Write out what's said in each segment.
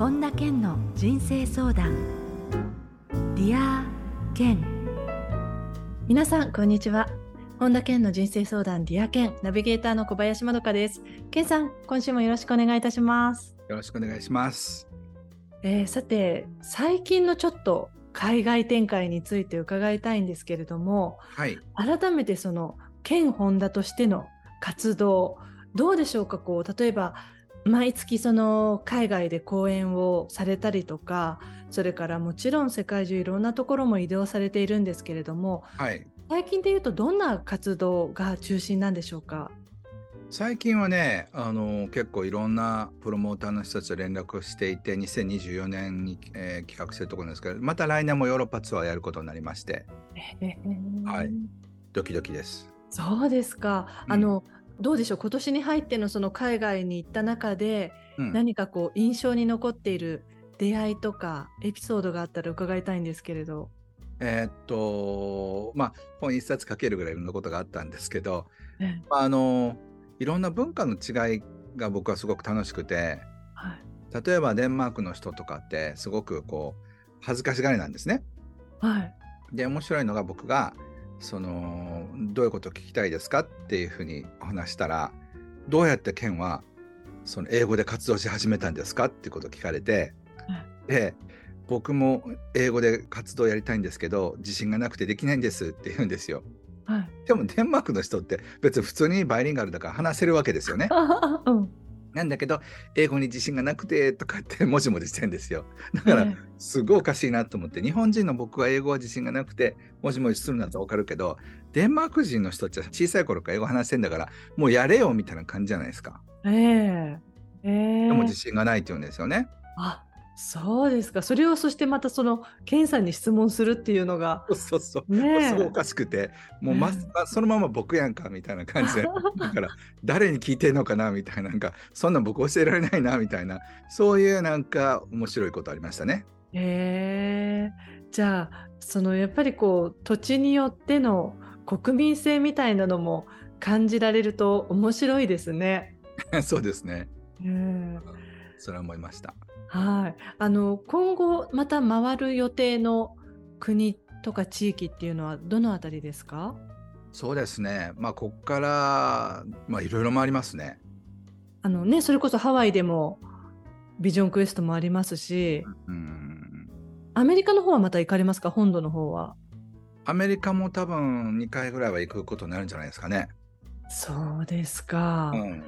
本田健の人生相談。 Dear 健。皆さんこんにちは。本田健の人生相談 Dear 健。ナビゲーターの小林まどかです。健さん今週もよろしくお願いいたします。よろしくお願いします、えーさて最近のちょっと海外展開について伺いたいんですけれどもはい。改めてその県本田としての活動どうでしょうかこう例えば毎月その海外で講演をされたりとかそれからもちろん世界中いろんなところも移動されているんですけれどもはい。最近で言うとどんな活動が中心なんでしょうか？最近はねあの結構いろんなプロモーターの人たちと連絡をしていて2024年に、えー企画してるところなんですけどまた来年もヨーロッパツアーやることになりまして。はい。ドキドキです。そうですか、うんあのどうでしょう？今年に入ってのその海外に行った中でうん。何かこう印象に残っている出会いとかエピソードがあったら伺いたいんですけれど。えーっとまあ本一冊書けるぐらいいろんなことがあったんですけど、ええ。まあ、あのいろんな文化の違いが僕はすごく楽しくてはい。例えばデンマークの人とかってすごくこう恥ずかしがりなんですね。はい。で面白いのが僕がそのどういうことを聞きたいですかっていうふうにお話したらどうやってケンはその英語で活動し始めたんですかっていうことを聞かれて、で僕も英語で活動やりたいんですけど自信がなくてできないんですって言うんですよ。はい。でもデンマークの人って別に普通にバイリンガルだから話せるわけですよね。うん。なんだけど英語に自信がなくてとかって もじもじしてんですよ。だからえすごいおかしいなと思って日本人の僕は英語は自信がなくてもじもじするのだと分かるけどデンマーク人の人たちは小さい頃から英語話してんだからもうやれよみたいな感じじゃないですか。ええええでも自信がないって言うんですよね。あそうですか。それをそしてまたそのケンさんに質問するっていうのがそうそう。ねえすごいおかしくてもうまそのまま僕やんかみたいな感じで だから誰に聞いてんのかなみたいななんかそんなん僕教えられないなみたいなそういうなんか面白いことありましたね。ええじゃあそのやっぱりこう土地によっての国民性みたいなのも感じられると面白いですね。そうですね。うんそれは思いました。はい、あの今後また回る予定の国とか地域っていうのはどのあたりですか？そうですね。まあこっからまあいろいろ回りますね。あのねそれこそハワイでもビジョンクエストもありますし、うんアメリカの方はまた行かれますか？本土の方は。アメリカも多分2回ぐらいは行くことになるんじゃないですかね。そうですか。うん、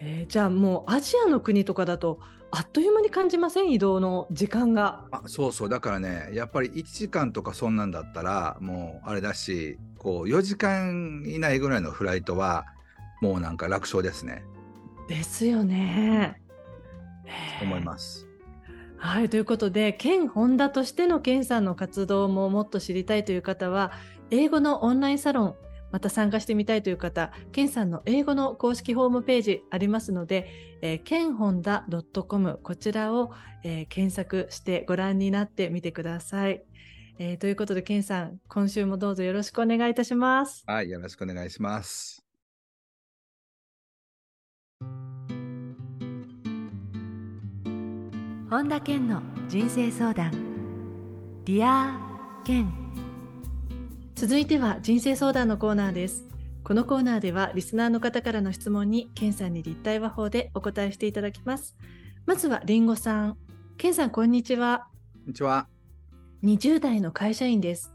えーじゃあもうアジアの国とかだとあっという間に感じません？移動の時間が。あそうそうだからねやっぱり1時間とかそんなんだったらもうあれだしこう4時間以内ぐらいのフライトはもうなんか楽勝ですねですよね。と思います。はいということで県本田としての県さんの活動ももっと知りたいという方は英語のオンラインサロンまた参加してみたいという方県さんの英語の公式ホームページありますので、えー、県本田 .com こちらを、えー検索してご覧になってみてください。えーということで県さん今週もどうぞよろしくお願いいたします。はいよろしくお願いします。本田健の人生相談 Dear 健続いては人生相談のコーナーです。このコーナーではリスナーの方からの質問に健さんに立体話法でお答えしていただきます。まずはりんごさん。健さんこんにちは。こんにちは。20代の会社員です。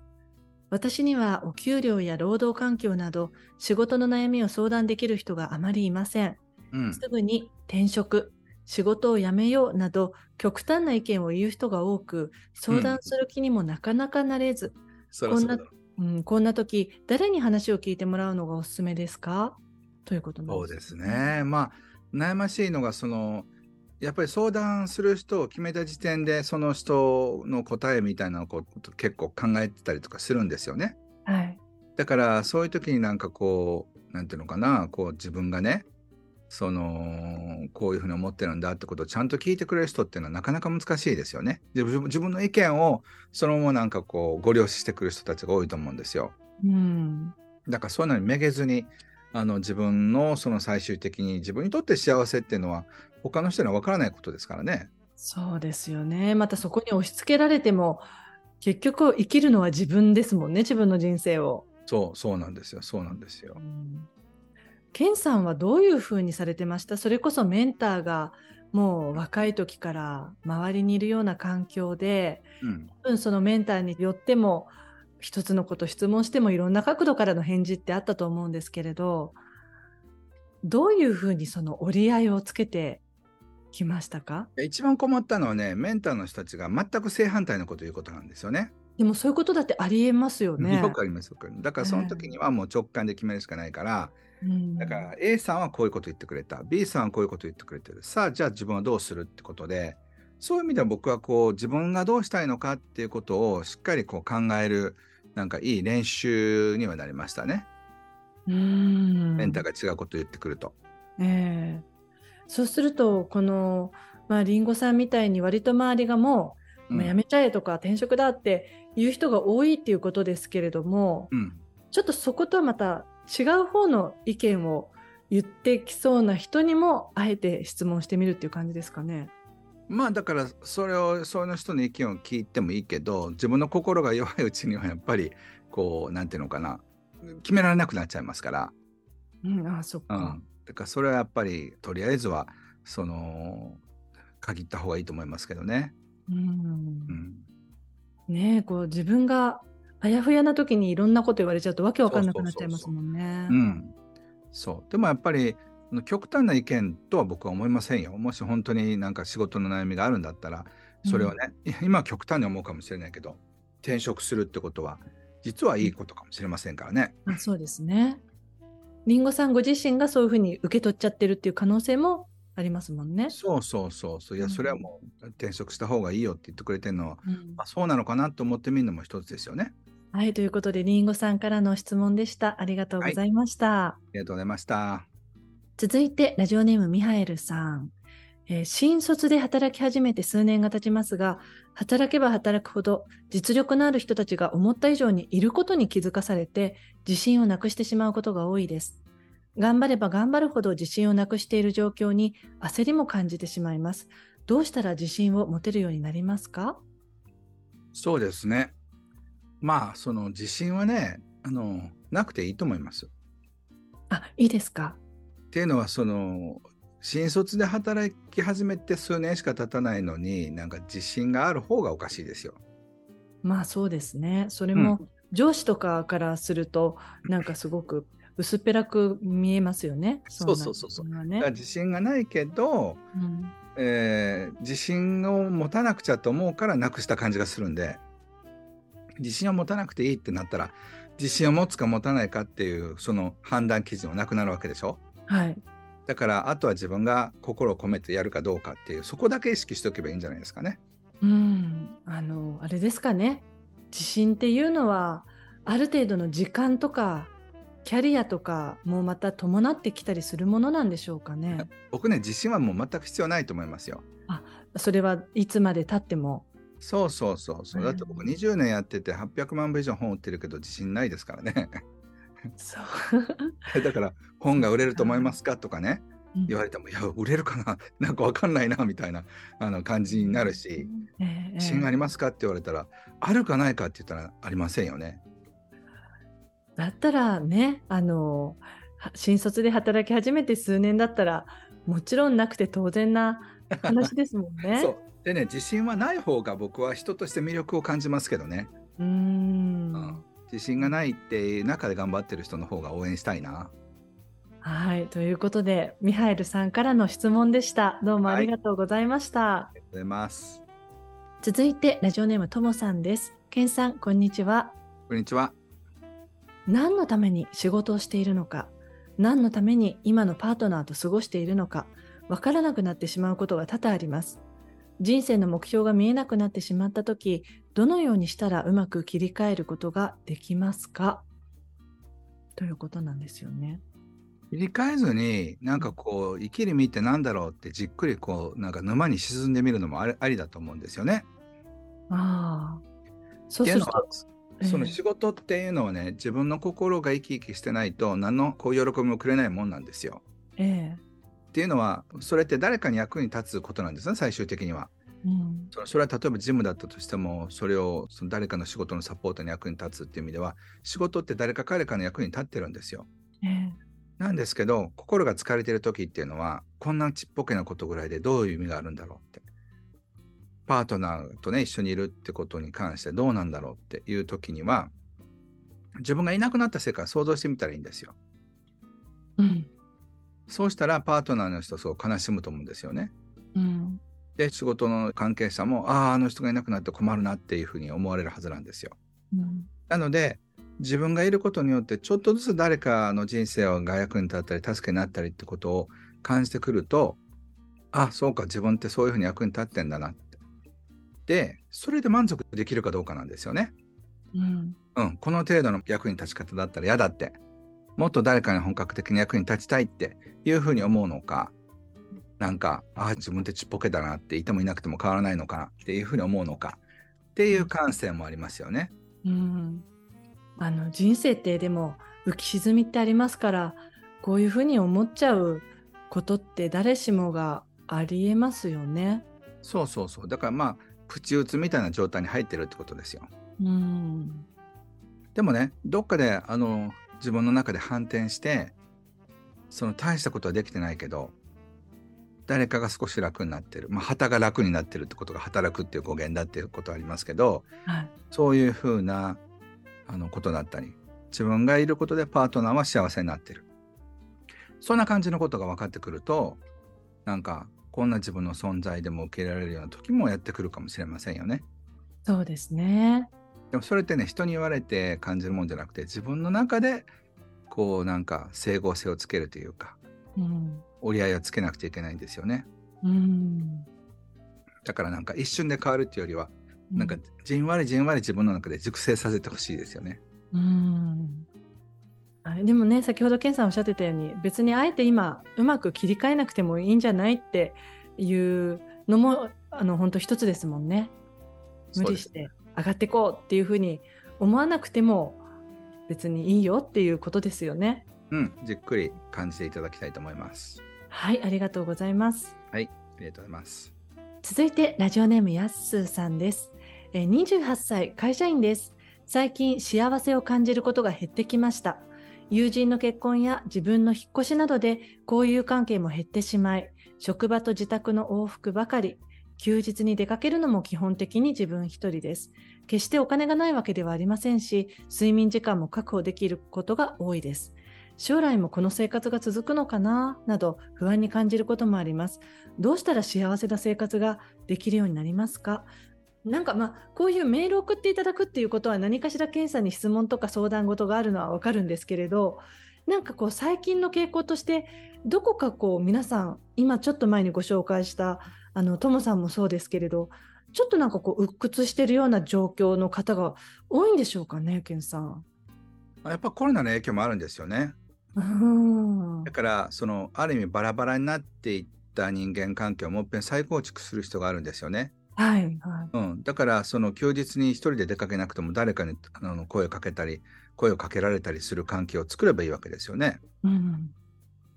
私にはお給料や労働環境など仕事の悩みを相談できる人があまりいません。うん。すぐに転職、仕事を辞めようなど極端な意見を言う人が多く、相談する気にもなかなかなれず、うだこんうん、こんな時、誰に話を聞いてもらうのがおすすめですか？ということなんそうですね。まあ悩ましいのがそのやっぱり相談する人を決めた時点でその人の答えみたいなのを結構考えてたりとかするんですよね。はい。だからそういう時になんかこうなんていうのかなこう自分がねそのこういうふうに思ってるんだってことをちゃんと聞いてくれる人っていうのはなかなか難しいですよね。で自分の意見をそのままなんかこうご了承してくる人たちが多いと思うんですよ。うん。だからそういうのにめげずにあの自分のその最終的に自分にとって幸せっていうのは他の人には分からないことですからね。そうですよね。またそこに押し付けられても結局生きるのは自分ですもんね自分の人生を。そうそうなんですよそうなんですよ。ケンさんはどういうふうにされてました？それこそメンターがもう若い時から周りにいるような環境で、うん、多分そのメンターによっても一つのこと質問してもいろんな角度からの返事ってあったと思うんですけれどどういうふうにその折り合いをつけてきましたか？一番困ったのはねメンターの人たちが全く正反対のことを言うことなんですよね。でもそういうことだってありえますよね。よくありますだからその時にはもう直感で決めるしかないから、えー、だから A さんはこういうこと言ってくれた。B さんはこういうこと言ってくれてる。さあじゃあ自分はどうするってことでそういう意味では僕はこう自分がどうしたいのかっていうことをしっかりこう考えるなんかいい練習にはなりましたね。うん。メンターが違うことを言ってくると。えーそうするとこのまありんごさんみたいに割と周りがもう、うん、まあ、辞めちゃえとか転職だっていう人が多いっていうことですけれども、うん、ちょっとそことはまた違う方の意見を言ってきそうな人にもあえて質問してみるっていう感じですかね。まあだからそれをその人の意見を聞いてもいいけど自分の心が弱いうちにはやっぱりこうなんていうのかな決められなくなっちゃいますから。うん、あそっか、うんだからそれはやっぱりとりあえずはその限った方がいいと思いますけどね。うん、うん、ねこう自分があやふやな時にいろんなこと言われちゃうとわけわかんなくなっちゃいますもんね。そうでもやっぱり極端な意見とは僕は思いませんよ。もし本当になんか仕事の悩みがあるんだったらそれはね、うん、今は極端に思うかもしれないけど転職するってことは実はいいことかもしれませんからね。あそうですね。りんごさんご自身がそういうふうに受け取っちゃってるっていう可能性もありますもんね。そうそうそうそういや、それはもう転職した方がいいよって言ってくれてるのは、うん、まあ、そうなのかなと思ってみるのも一つですよね。はいということでりんごさんからの質問でした。ありがとうございました。はい、ありがとうございました。続いてラジオネームミハエルさん。えー、新卒で働き始めて数年が経ちますが、働けば働くほど実力のある人たちが思った以上にいることに気づかされて、自信をなくしてしまうことが多いです。頑張れば頑張るほど自信をなくしている状況に焦りも感じてしまいます。どうしたら自信を持てるようになりますか？そうですね。まあ、その自信はね、あの、なくていいと思います。あ、いいですか？っていうのは、その、新卒で働き始めて数年しか経たないのに、なんか自信がある方がおかしいですよ。まあそうですね。それも上司とかからすると、なんかすごく薄っぺらく見えますよね。そうそうそうそう。ね、自信がないけど、うん、えー、自信を持たなくちゃと思うからなくした感じがするんで自信を持たなくていいってなったら自信を持つか持たないかっていうその判断基準はなくなるわけでしょ？はい。だからあとは自分が心を込めてやるかどうかっていうそこだけ意識しておけばいいんじゃないですかね。うんあのあれですかね自信っていうのはある程度の時間とかキャリアとかもまた伴ってきたりするものなんでしょうかね。僕ね自信はもう全く必要ないと思いますよ。あそれはいつまでたっても。そうそうそうそう。だって僕20年やってて800万部以上本売ってるけど自信ないですからね。そう。だから本が売れると思いますかとかね、言われても、いや、売れるかな？なんかわかんないなみたいなあの感じになるし、自信ありますかって言われたら、あるかないかって言ったらありませんよね。だったらねあの新卒で働き始めて数年だったらもちろんなくて当然な話ですもんね。そうでね自信はない方が僕は人として魅力を感じますけどね。うんうん自信がないって中で頑張ってる人の方が応援したいな。はいということでミハエルさんからの質問でした。どうもありがとうございました。はい、ありがとうございます。続いてラジオネームともさんです。けんさんこんにちは。こんにちは。何のために仕事をしているのか何のために今のパートナーと過ごしているのかわからなくなってしまうことが多々あります人生の目標が見えなくなってしまった時どのようにしたらうまく切り替えることができますか？ということなんですよね。切り替えずになんかこう生きる身ってなんだろうってじっくりこうなんか沼に沈んでみるのもありだと思うんですよね。ああ。そうするとその仕事っていうのはね、自分の心が生き生きしてないと何のこう喜びもくれないもんなんですよ。ええ、っていうのはそれって誰かに役に立つことなんですね最終的には。うんそれは例えばジムだったとしてもそれをその誰かの仕事のサポートに役に立つっていう意味では仕事って誰か彼かの役に立ってるんですよ。ええなんですけど心が疲れてる時っていうのはこんなちっぽけなことぐらいでどういう意味があるんだろうってパートナーとね一緒にいるってことに関してどうなんだろうっていう時には自分がいなくなった世界を想像してみたらいいんですよ。うんそうしたらパートナーの人すごく悲しむと思うんですよね。うんで仕事の関係者もあああの人がいなくなって困るなっていうふうに思われるはずなんですよ。うんなので自分がいることによってちょっとずつ誰かの人生が役に立ったり助けになったりってことを感じてくるとあそうか自分ってそういうふうに役に立ってんだなって。でそれで満足できるかどうかなんですよね。うんうん、この程度の役に立ち方だったら嫌だってもっと誰かに本格的に役に立ちたいっていうふうに思うのかなんかあ自分ってちっぽけだなっていてもいなくても変わらないのかなっていうふうに思うのかっていう感性もありますよね。うんあの人生ってでも浮き沈みってありますからこういうふうに思っちゃうことって誰しもがありえますよね。そうそうそうだからまあプチ打つみたいな状態に入ってるってことですよ。うんでもねどっかであの自分の中で反転してその大したことはできてないけど誰かが少し楽になってるまあ旗が楽になってるってことが働くっていう語源だっていうことはありますけどはいそういうふうなあのことだったり自分がいることでパートナーは幸せになってるそんな感じのことが分かってくるとなんかこんな自分の存在でも受け入れられるような時もやってくるかもしれませんよね。そうですね。でもそれってね人に言われて感じるもんじゃなくて自分の中でこうなんか整合性をつけるというかうん折り合いをつけなくちゃいけないんですよね。うんだからなんか一瞬で変わるっていうよりはなんかじんわりじんわり自分の中で熟成させてほしいですよね。うんでもね先ほどケンさんおっしゃってたように別にあえて今うまく切り替えなくてもいいんじゃないっていうのもあの本当一つですもんね。無理して上がっていこうっていうふうに思わなくても別にいいよっていうことですよね。うん、じっくり感じていただきたいと思います。はい、ありがとうございます。はい、ありがとうございます。続いてラジオネームやっすーさんです。えー28歳会社員です。最近幸せを感じることが減ってきました。友人の結婚や自分の引っ越しなどで交友関係も減ってしまい、職場と自宅の往復ばかり、休日に出かけるのも基本的に自分一人です。決してお金がないわけではありませんし、睡眠時間も確保できることが多いです。将来もこの生活が続くのかななど不安に感じることもあります。どうしたら幸せな生活ができるようになりますか？なんかまあこういうメールを送っていただくっていうことは何かしら検査に質問とか相談事があるのはわかるんですけれどなんかこう最近の傾向としてどこかこう皆さん今ちょっと前にご紹介したあのトモさんもそうですけれどちょっとなんかこう鬱屈してるような状況の方が多いんでしょうかねケンさん。やっぱコロナの影響もあるんですよね。うんだからそのある意味バラバラになっていった人間関係をもう一遍再構築する必要があるんですよね。はいはい。うん、だからその休日に一人で出かけなくても誰かにあの声をかけたり声をかけられたりする関係を作ればいいわけですよね。うん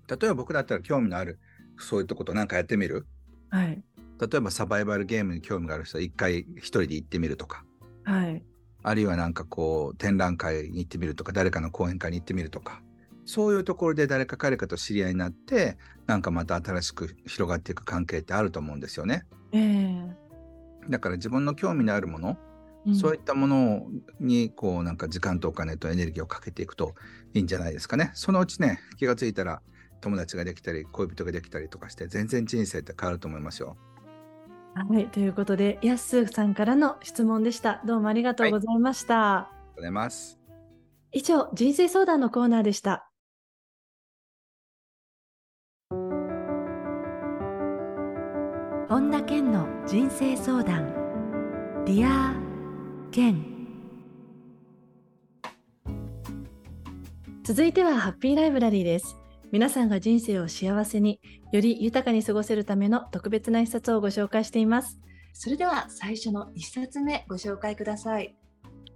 例えば僕だったら興味のあるそういったことなんかやってみる？はい例えばサバイバルゲームに興味がある人は一回一人で行ってみるとかはい。あるいはなんかこう展覧会に行ってみるとか誰かの講演会に行ってみるとかそういうところで誰か彼かと知り合いになってなんかまた新しく広がっていく関係ってあると思うんですよね。ええだから自分の興味のあるもの、うんそういったものにこうなんか時間とお金とエネルギーをかけていくといいんじゃないですかね。そのうちね気がついたら友達ができたり恋人ができたりとかして全然人生って変わると思いますよ。はい、ということで、やっすーさんからの質問でした。どうもありがとうございました。ありがとうございます。以上、人生相談のコーナーでした。本田健の人生相談。 Dear 健。続いてはハッピーライブラリーです。皆さんが人生を幸せにより豊かに過ごせるための特別な一冊をご紹介しています。それでは最初の一冊目ご紹介ください。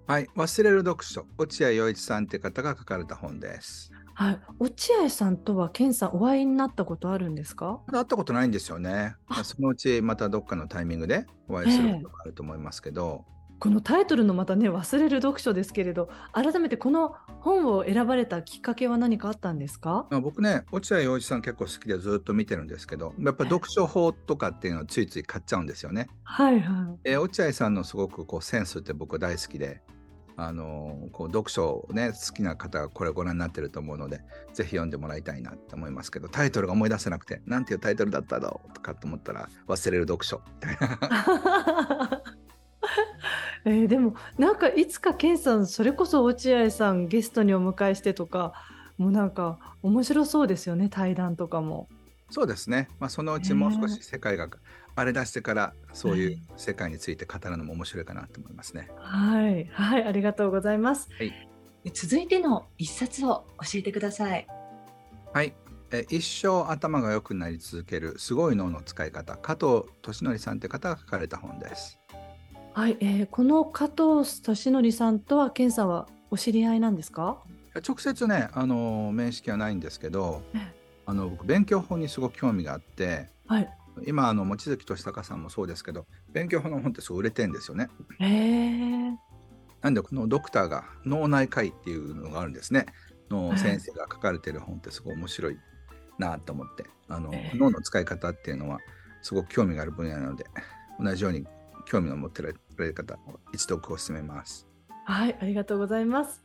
はい、忘れる読書落合陽一さんって方が書かれた本です。はい、落合さんとは健さんお会いになったことあるんですか？会ったことないんですよね。あそのうちまたどっかのタイミングでお会いすることがあると思いますけど、このタイトルのまたね忘れる読書ですけれど改めてこの本を選ばれたきっかけは何かあったんですか？まあ、僕ね落合陽一さん結構好きでずっと見てるんですけどやっぱ読書法とかっていうのをついつい買っちゃうんですよね。はいはいえー落合さんのすごくこうセンスって僕は大好きで。あのーこう読書をね好きな方がこれご覧になってると思うのでぜひ読んでもらいたいなって思いますけどタイトルが思い出せなくてなんていうタイトルだっただろうとかと思ったら忘れる読書みたいな えーでもなんかいつか健さんそれこそ落合さんゲストにお迎えしてとかもうなんか面白そうですよね対談とかも。そうですね、まあ、そのうちもう少し世界が荒れ出してからそういう世界について語るのも面白いかなと思いますね。はいはいありがとうございます。続いての一冊を教えてください。はい。え一生頭が良くなり続けるすごい脳の使い方加藤俊則さんという方が書かれた本です。はい、えーこの加藤俊則さんとは健さんはお知り合いなんですか？直接ねあの面識はないんですけどええあの僕勉強法にすごく興味があってはい。今あの望月俊孝さんもそうですけど勉強法の本ってすごい売れてんですよね。えー、なんでこのドクターが脳内科医っていうのがあるんですね。の先生が書かれてる本ってすごい面白いなと思ってあの、ええ脳の使い方っていうのはすごく興味がある分野なので同じように興味を持っておられる方一度お勧めます。はい、ありがとうございます。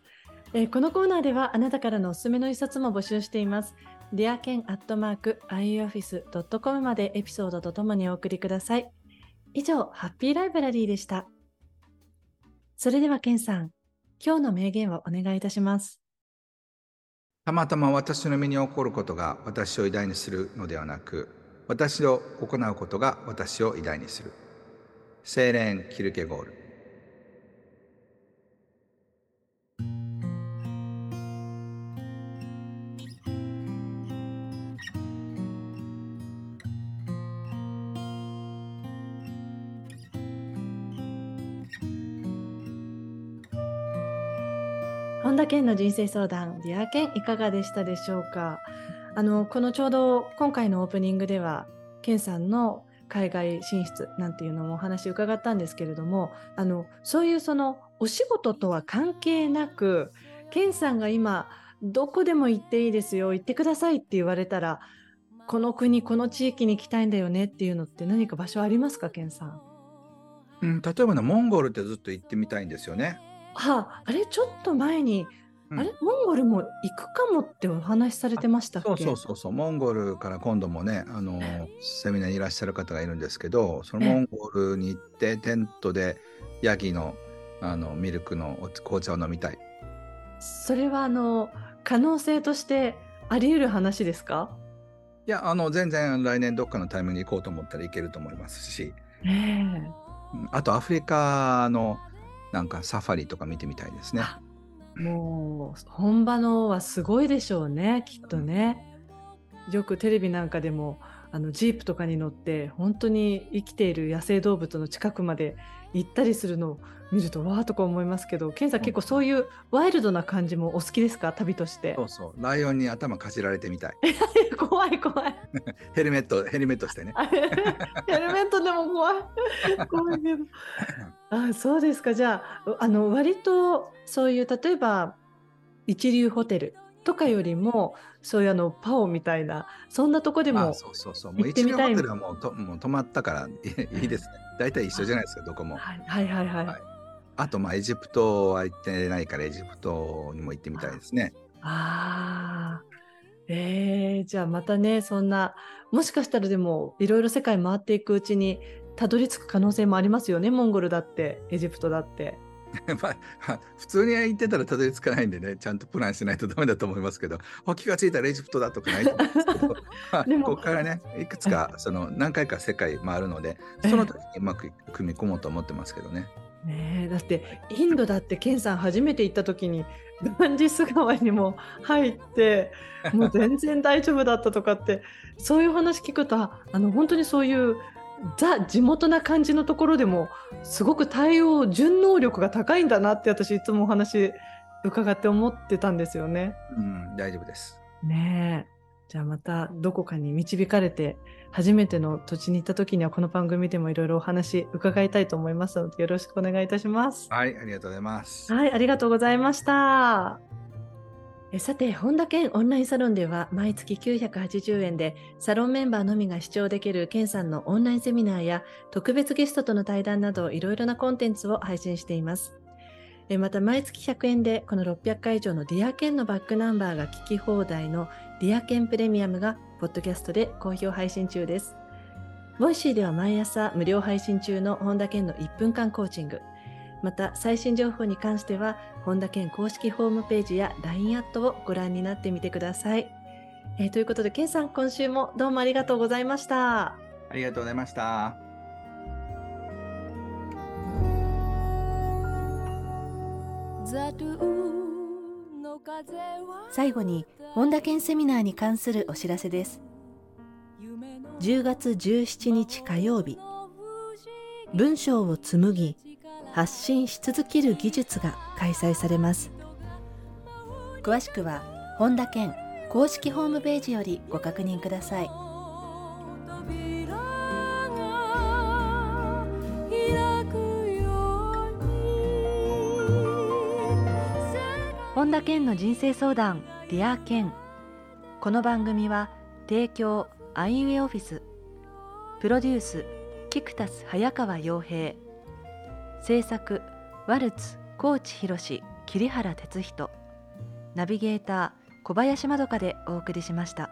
えーこのコーナーではあなたからのおすすめの一冊も募集しています。ディアケンアットマーク ioffice.com までエピソードとともにお送りください。以上、ハッピーライブラリーでした。それではケンさん、今日の名言をお願いいたします。たまたま私の身に起こることが私を偉大にするのではなく私を行うことが私を偉大にする。セーレン・キルケゴール。本田健の人生相談、ディアケンいかがでしたでしょうか？あの、このちょうど今回のオープニングでは、ケンさんの海外進出なんていうのもお話伺ったんですけれども、あの、そういうそのお仕事とは関係なく、ケンさんが今、どこでも行っていいですよ、行ってくださいって言われたら、この国、この地域に行きたいんだよねっていうのって何か場所ありますか、ケンさん？うん、例えばね、モンゴルってずっと行ってみたいんですよね。あ、あれちょっと前に、うん。あれ？モンゴルも行くかもってお話しされてましたっけ？そうそうそうそう、モンゴルから今度もね、あのセミナーにいらっしゃる方がいるんですけど、そのええ。モンゴルに行って、テントでヤギのあのミルクのお紅茶を飲みたい。それはあの可能性としてあり得る話ですか？いや、あの全然来年どっかのタイミングに行こうと思ったら行けると思いますし、ええ。うん。あとアフリカのなんかサファリとか見てみたいですね。もう本場のはすごいでしょうねきっとね。よくテレビなんかでもあのジープとかに乗って本当に生きている野生動物の近くまで行ったりするのを見るとわーとか思いますけどケンさん結構そういうワイルドな感じもお好きですか？旅としてそうそう、ライオンに頭かじられてみたい。怖い怖い ヘルメット、ヘルメットしてね。あヘルメットでも怖い 怖いけどあそうですかじゃああの割とそういう例えば一流ホテルとかよりもそういうあのパオみたいなそんなとこでもあそうそうそう。もう行ってみたい一流ホテルはもうともう泊まったからいいいいですね。大体一緒じゃないですか、どこも。はいはいはいはい、はいあと、まあ、エジプトは行ってないから、エジプトにも行ってみたいですね。ああえー、じゃあまたねそんなもしかしたらでもいろいろ世界回っていくうちにたどり着く可能性もありますよねモンゴルだってエジプトだって。まあ、普通に行ってたらたどり着かないんでね、ちゃんとプランしないとダメだと思いますけど、あ気がついたらエジプトだとかないと思うんですけど、まあここからね、いくつかその何回か世界回るので、その時にうまく組み込もうと思ってますけどね。ねえだってインドだってケンさん初めて行った時にガンジス川にも入ってもう全然大丈夫だったとかってそういう話聞くとああの本当にそういうザ地元な感じのところでもすごく対応順応力が高いんだなって私いつもお話伺って思ってたんですよね。うん、大丈夫です。ねえ。じゃあまたどこかに導かれて初めての土地に行った時にはこの番組でもいろいろお話伺いたいと思いますのでよろしくお願いいたします。はい、ありがとうございます。はい、ありがとうございました。えさて、本田健オンラインサロンでは毎月980円でサロンメンバーのみが視聴できる健さんのオンラインセミナーや特別ゲストとの対談などいろいろなコンテンツを配信しています。えまた毎月100円でこの600回以上の Dear Ken のバックナンバーが聞き放題の Dear Ken プレミアムがポッドキャストで好評配信中です。ボイシーでは毎朝無料配信中の本田健の1分間コーチング。また最新情報に関しては本田健公式ホームページや LINE アットをご覧になってみてください。えーということで健さん今週もどうもありがとうございました。ありがとうございました。最後に本田健セミナーに関するお知らせです。10月17日火曜日文章を紡ぎ発信し続ける技術が開催されます。詳しくは本田健公式ホームページよりご確認ください。本田健の人生相談 Dear 健この番組は提供アイウェイオフィス。プロデュースキクタス早川洋平。制作ワルツ高知博桐原哲人。ナビゲーター小林まどかでお送りしました。